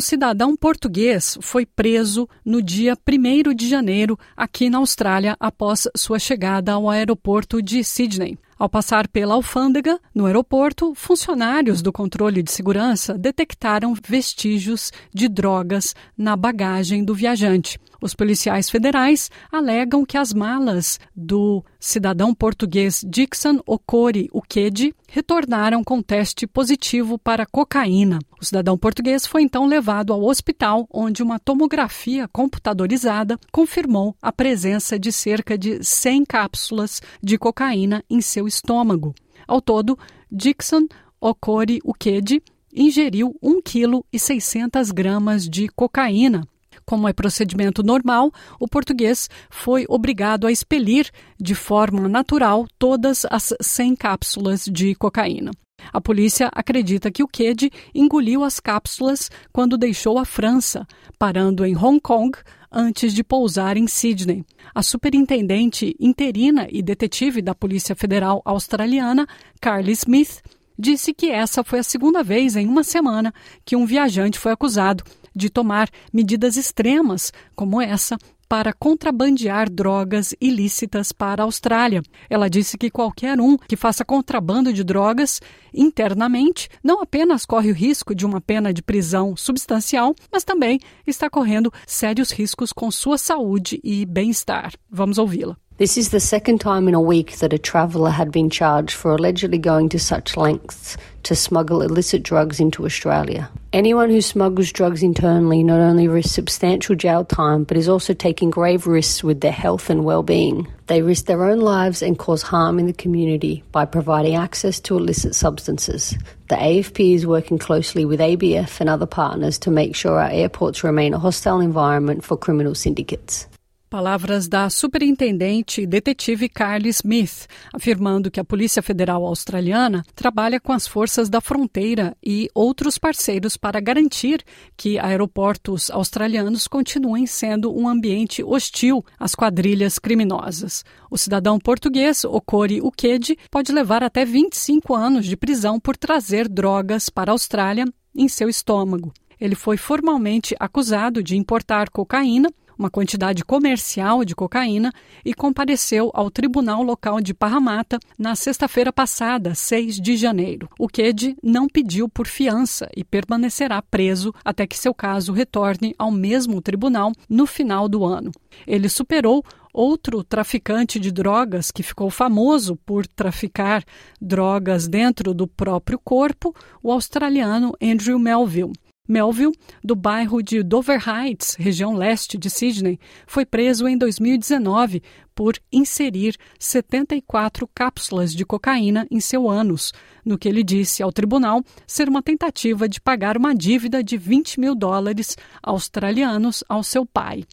cidadão português foi preso no dia 1 de janeiro aqui na Austrália após sua chegada ao aeroporto de Sydney. Ao passar pela alfândega, no aeroporto, funcionários do controle de segurança detectaram vestígios de drogas na bagagem do viajante. Os policiais federais alegam que as malas do cidadão português Dixon Okori Ukedi retornaram com teste positivo para cocaína. O cidadão português foi então levado ao hospital, onde uma tomografia computadorizada confirmou a presença de cerca de 100 cápsulas de cocaína em seu estômago. Ao todo, Dixon Okori Ukedi ingeriu 1 kg 600 gramas de cocaína, como é procedimento normal, o português foi obrigado a expelir de forma natural todas as 100 cápsulas de cocaína. A polícia acredita que o Ked engoliu as cápsulas quando deixou a França, parando em Hong Kong antes de pousar em Sydney. A superintendente interina e detetive da Polícia Federal Australiana, Carly Smith, disse que essa foi a segunda vez em uma semana que um viajante foi acusado de tomar medidas extremas como essa para contrabandear drogas ilícitas para a Austrália. Ela disse que qualquer um que faça contrabando de drogas internamente não apenas corre o risco de uma pena de prisão substancial, mas também está correndo sérios riscos com sua saúde e bem-estar. Vamos ouvi-la. This is the second time in a week that a traveller had been charged for allegedly going to such lengths to smuggle illicit drugs into Australia. Anyone who smuggles drugs internally not only risks substantial jail time, but is also taking grave risks with their health and well being. They risk their own lives and cause harm in the community by providing access to illicit substances. The AFP is working closely with ABF and other partners to make sure our airports remain a hostile environment for criminal syndicates. Palavras da superintendente detetive Carly Smith, afirmando que a Polícia Federal Australiana trabalha com as forças da fronteira e outros parceiros para garantir que aeroportos australianos continuem sendo um ambiente hostil às quadrilhas criminosas. O cidadão português Okori Ukedi pode levar até 25 anos de prisão por trazer drogas para a Austrália em seu estômago. Ele foi formalmente acusado de importar cocaína uma quantidade comercial de cocaína e compareceu ao tribunal local de Parramatta na sexta-feira passada, 6 de janeiro. O Ked não pediu por fiança e permanecerá preso até que seu caso retorne ao mesmo tribunal no final do ano. Ele superou outro traficante de drogas que ficou famoso por traficar drogas dentro do próprio corpo, o australiano Andrew Melville. Melville, do bairro de Dover Heights, região leste de Sydney, foi preso em 2019 por inserir 74 cápsulas de cocaína em seu ânus, no que ele disse ao tribunal ser uma tentativa de pagar uma dívida de 20 mil dólares australianos ao seu pai.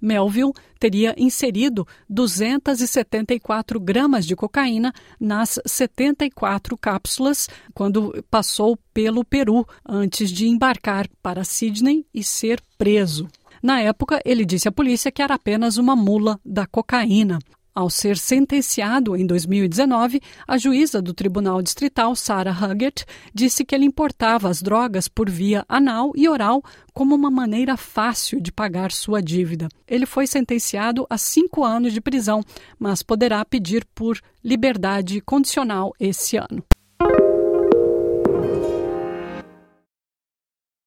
Melville teria inserido 274 gramas de cocaína nas 74 cápsulas quando passou pelo Peru antes de embarcar para Sydney e ser preso. Na época, ele disse à polícia que era apenas uma mula da cocaína. Ao ser sentenciado em 2019, a juíza do Tribunal Distrital, Sarah Huggett, disse que ele importava as drogas por via anal e oral como uma maneira fácil de pagar sua dívida. Ele foi sentenciado a cinco anos de prisão, mas poderá pedir por liberdade condicional esse ano.